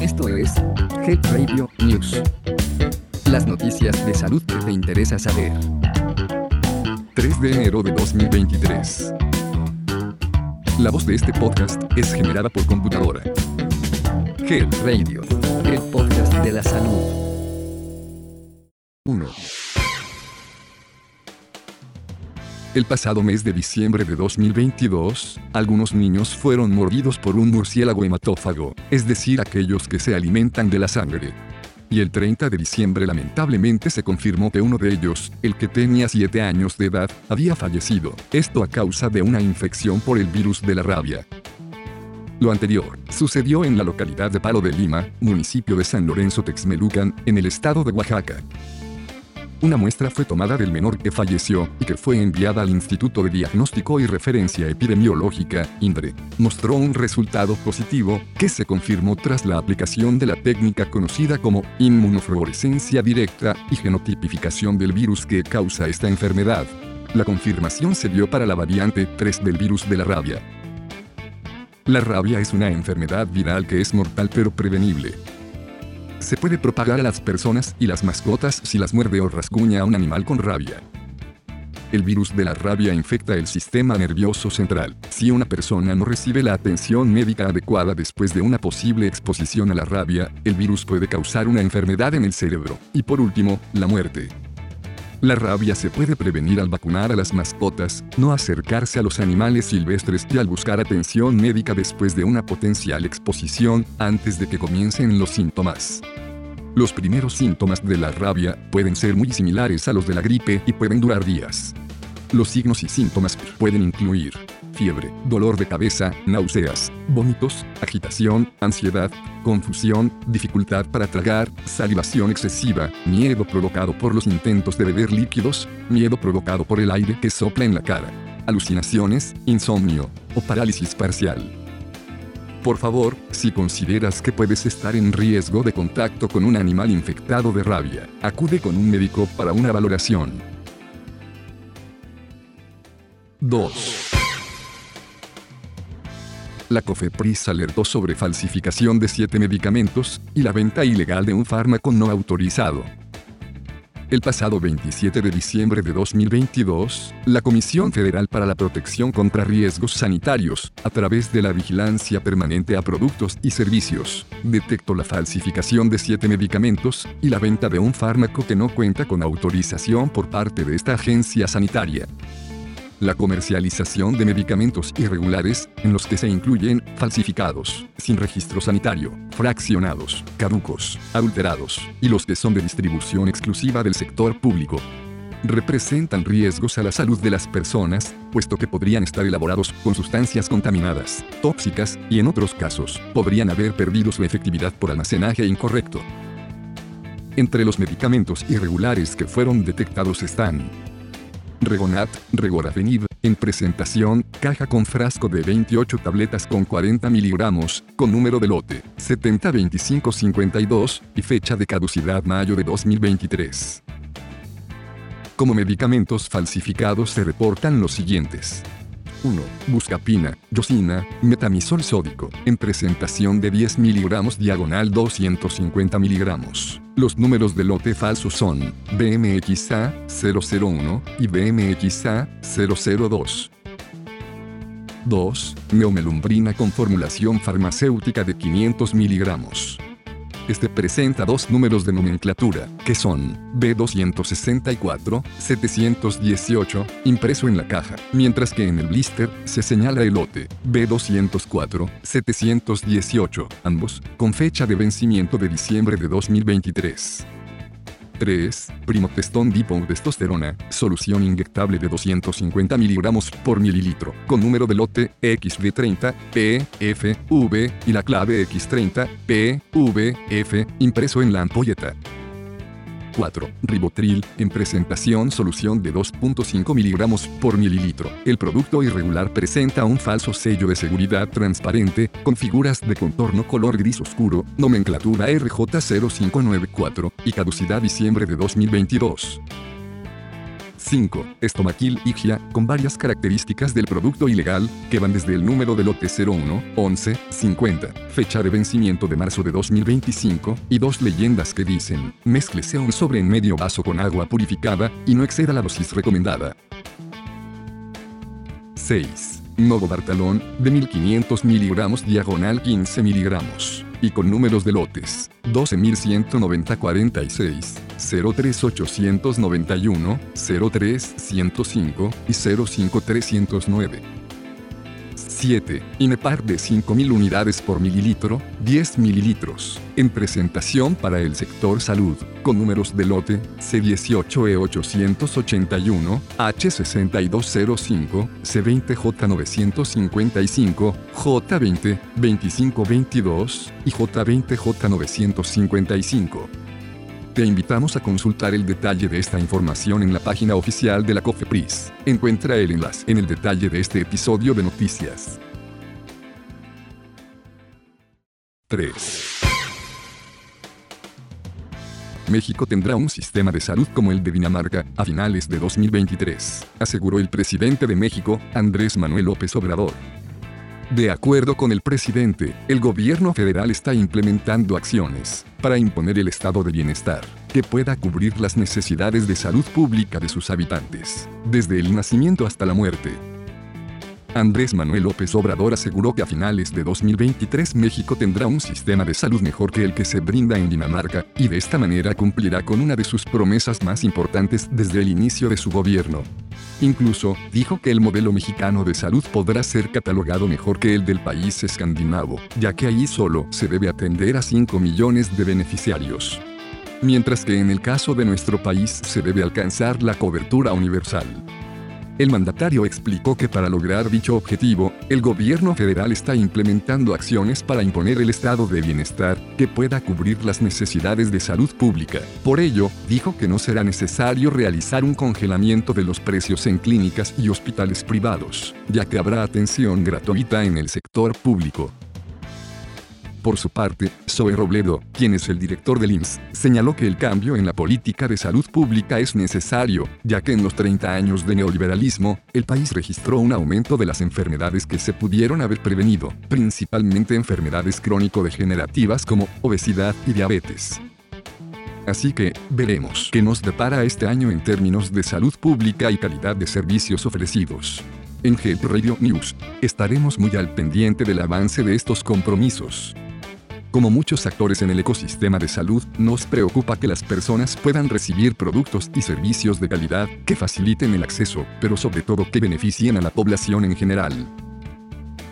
Esto es Health Radio News. Las noticias de salud que te interesa saber. 3 de enero de 2023. La voz de este podcast es generada por computadora. Health Radio, el podcast de la salud. 1. El pasado mes de diciembre de 2022, algunos niños fueron mordidos por un murciélago hematófago, es decir, aquellos que se alimentan de la sangre. Y el 30 de diciembre lamentablemente se confirmó que uno de ellos, el que tenía 7 años de edad, había fallecido, esto a causa de una infección por el virus de la rabia. Lo anterior sucedió en la localidad de Palo de Lima, municipio de San Lorenzo Texmelucan, en el estado de Oaxaca. Una muestra fue tomada del menor que falleció y que fue enviada al Instituto de Diagnóstico y Referencia Epidemiológica, INDRE. Mostró un resultado positivo, que se confirmó tras la aplicación de la técnica conocida como inmunofluorescencia directa y genotipificación del virus que causa esta enfermedad. La confirmación se dio para la variante 3 del virus de la rabia. La rabia es una enfermedad viral que es mortal pero prevenible se puede propagar a las personas y las mascotas si las muerde o rasguña a un animal con rabia. El virus de la rabia infecta el sistema nervioso central. Si una persona no recibe la atención médica adecuada después de una posible exposición a la rabia, el virus puede causar una enfermedad en el cerebro. Y por último, la muerte. La rabia se puede prevenir al vacunar a las mascotas, no acercarse a los animales silvestres y al buscar atención médica después de una potencial exposición, antes de que comiencen los síntomas. Los primeros síntomas de la rabia pueden ser muy similares a los de la gripe y pueden durar días. Los signos y síntomas pueden incluir fiebre, dolor de cabeza, náuseas, vómitos, agitación, ansiedad, confusión, dificultad para tragar, salivación excesiva, miedo provocado por los intentos de beber líquidos, miedo provocado por el aire que sopla en la cara, alucinaciones, insomnio o parálisis parcial. Por favor, si consideras que puedes estar en riesgo de contacto con un animal infectado de rabia, acude con un médico para una valoración. 2. La COFEPRIS alertó sobre falsificación de siete medicamentos y la venta ilegal de un fármaco no autorizado. El pasado 27 de diciembre de 2022, la Comisión Federal para la Protección contra Riesgos Sanitarios, a través de la vigilancia permanente a productos y servicios, detectó la falsificación de siete medicamentos y la venta de un fármaco que no cuenta con autorización por parte de esta agencia sanitaria la comercialización de medicamentos irregulares, en los que se incluyen falsificados, sin registro sanitario, fraccionados, caducos, adulterados, y los que son de distribución exclusiva del sector público. Representan riesgos a la salud de las personas, puesto que podrían estar elaborados con sustancias contaminadas, tóxicas, y en otros casos, podrían haber perdido su efectividad por almacenaje incorrecto. Entre los medicamentos irregulares que fueron detectados están Regonat, Regorafenib, en presentación, caja con frasco de 28 tabletas con 40 miligramos, con número de lote 702552 y fecha de caducidad mayo de 2023. Como medicamentos falsificados se reportan los siguientes. 1. Buscapina, yosina, metamisol sódico, en presentación de 10 miligramos diagonal 250 miligramos. Los números de lote falso son BMXA 001 y BMXA 002. 2. Neomelumbrina con formulación farmacéutica de 500 miligramos. Este presenta dos números de nomenclatura, que son B264, 718, impreso en la caja, mientras que en el blister se señala el lote B204, 718, ambos con fecha de vencimiento de diciembre de 2023. 3. Primotestón testosterona, solución inyectable de 250 miligramos por mililitro, con número de lote XV30, PFV y la clave X30, PVF, impreso en la ampolleta. 4. Ribotril, en presentación solución de 2.5 miligramos por mililitro. El producto irregular presenta un falso sello de seguridad transparente, con figuras de contorno color gris oscuro, nomenclatura RJ0594, y caducidad diciembre de 2022. 5. Estomaquil Igia, con varias características del producto ilegal, que van desde el número de lote 01, 11, 50, fecha de vencimiento de marzo de 2025, y dos leyendas que dicen, mezclese un sobre en medio vaso con agua purificada, y no exceda la dosis recomendada. 6. Novo Bartalón, de 1500 miligramos diagonal 15 miligramos y con números de lotes 12190 46, 03891, 03105 y 05309. 7. Inepar de 5.000 unidades por mililitro, 10 mililitros, en presentación para el sector salud, con números de lote C18E881, H6205, C20J955, J20, 2522 y J20J955. Te invitamos a consultar el detalle de esta información en la página oficial de la COFEPRIS. Encuentra el enlace en el detalle de este episodio de noticias. 3. México tendrá un sistema de salud como el de Dinamarca a finales de 2023, aseguró el presidente de México, Andrés Manuel López Obrador. De acuerdo con el presidente, el gobierno federal está implementando acciones para imponer el estado de bienestar que pueda cubrir las necesidades de salud pública de sus habitantes, desde el nacimiento hasta la muerte. Andrés Manuel López Obrador aseguró que a finales de 2023 México tendrá un sistema de salud mejor que el que se brinda en Dinamarca, y de esta manera cumplirá con una de sus promesas más importantes desde el inicio de su gobierno, Incluso, dijo que el modelo mexicano de salud podrá ser catalogado mejor que el del país escandinavo, ya que allí solo se debe atender a 5 millones de beneficiarios. Mientras que en el caso de nuestro país se debe alcanzar la cobertura universal. El mandatario explicó que para lograr dicho objetivo, el gobierno federal está implementando acciones para imponer el estado de bienestar que pueda cubrir las necesidades de salud pública. Por ello, dijo que no será necesario realizar un congelamiento de los precios en clínicas y hospitales privados, ya que habrá atención gratuita en el sector público. Por su parte, Zoe Robledo, quien es el director del IMSS, señaló que el cambio en la política de salud pública es necesario, ya que en los 30 años de neoliberalismo, el país registró un aumento de las enfermedades que se pudieron haber prevenido, principalmente enfermedades crónico-degenerativas como obesidad y diabetes. Así que, veremos qué nos depara este año en términos de salud pública y calidad de servicios ofrecidos. En Health Radio News, estaremos muy al pendiente del avance de estos compromisos. Como muchos actores en el ecosistema de salud, nos preocupa que las personas puedan recibir productos y servicios de calidad que faciliten el acceso, pero sobre todo que beneficien a la población en general.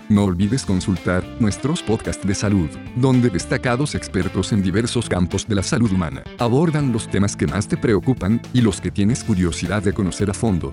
No olvides consultar nuestros podcasts de salud, donde destacados expertos en diversos campos de la salud humana abordan los temas que más te preocupan y los que tienes curiosidad de conocer a fondo.